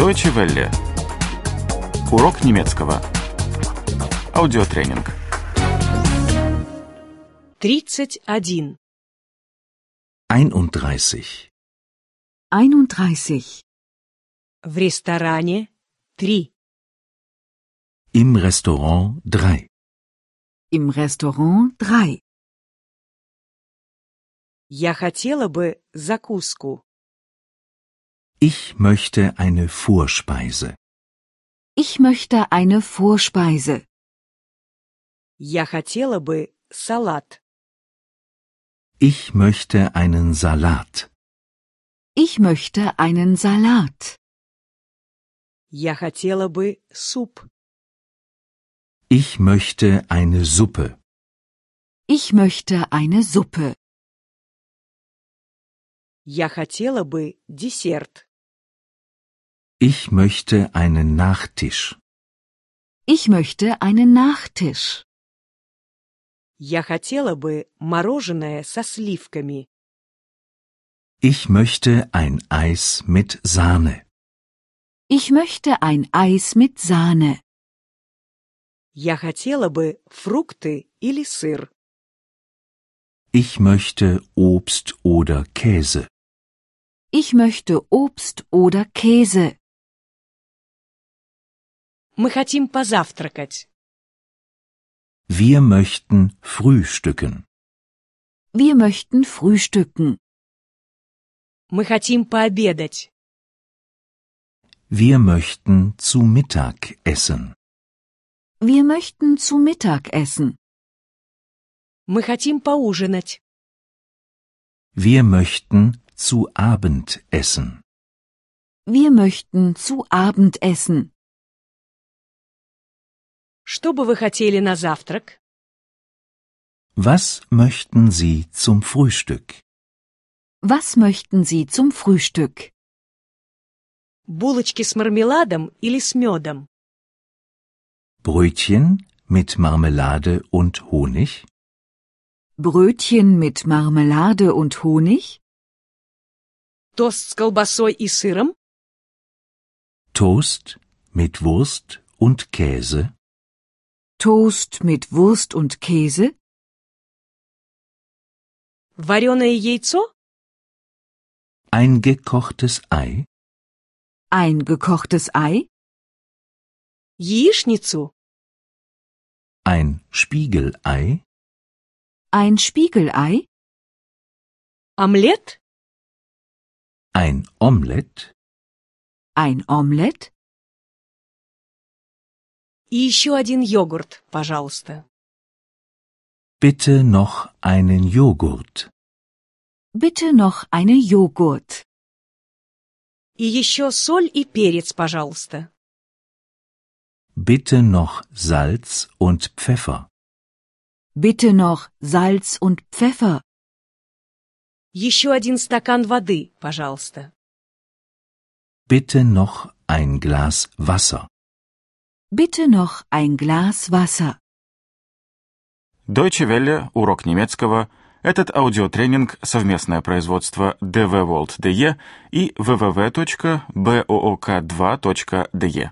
Deutsche Welle. Урок немецкого. Аудиотренинг. 31. 31. 31. В ресторане 3. Im Restaurant 3. Im Restaurant 3. Я хотела бы закуску. Ich möchte eine Vorspeise. Ich möchte eine Vorspeise. Я хотела бы салат. Ich möchte einen Salat. Ich möchte einen Salat. Я хотела бы суп. Ich möchte eine Suppe. Ich möchte eine Suppe. Я хотела бы десерт. Ich möchte einen Nachtisch. Ich möchte einen Nachtisch. Я хотела бы мороженое со сливками. Ich möchte ein Eis mit Sahne. Ich möchte ein Eis mit Sahne. Я хотела бы фрукты или сыр. Ich möchte Obst oder Käse. Ich möchte Obst oder Käse. Мы хотим позавтракать. Wir möchten frühstücken. Wir möchten frühstücken. Мы хотим пообедать. Wir möchten zu Mittag essen. Wir möchten zu Mittag essen. Мы хотим поужинать. Wir möchten zu Abend essen. Wir möchten zu Abend essen. Что бы вы хотели на завтрак? Was möchten Sie zum Frühstück? Was möchten Sie zum Frühstück? Булочки с мармеладом или с медом? Brötchen mit Marmelade und Honig? Brötchen mit Marmelade und Honig? Тост с колбасой и сыром? Toast mit Wurst und Käse? Toast mit Wurst und Käse? Вареное яйцо? Ein gekochtes Ei? Ein gekochtes Ei? Яичницу? Ein Spiegelei? Ein Spiegelei? Омлет? Ein Omelett? Ein Omelett? И еще один йогурт, пожалуйста. Bitte noch einen Joghurt. Bitte noch eine Joghurt. И еще соль и перец, пожалуйста. Bitte noch Salz und Pfeffer. Bitte noch Salz und Pfeffer. Еще один стакан воды, пожалуйста. Bitte noch ein Glas Wasser. Bitte noch ein Glas Wasser. Deutsche Welle. Урок немецкого. Этот аудиотренинг – совместное производство DW World DE и www.book2.de.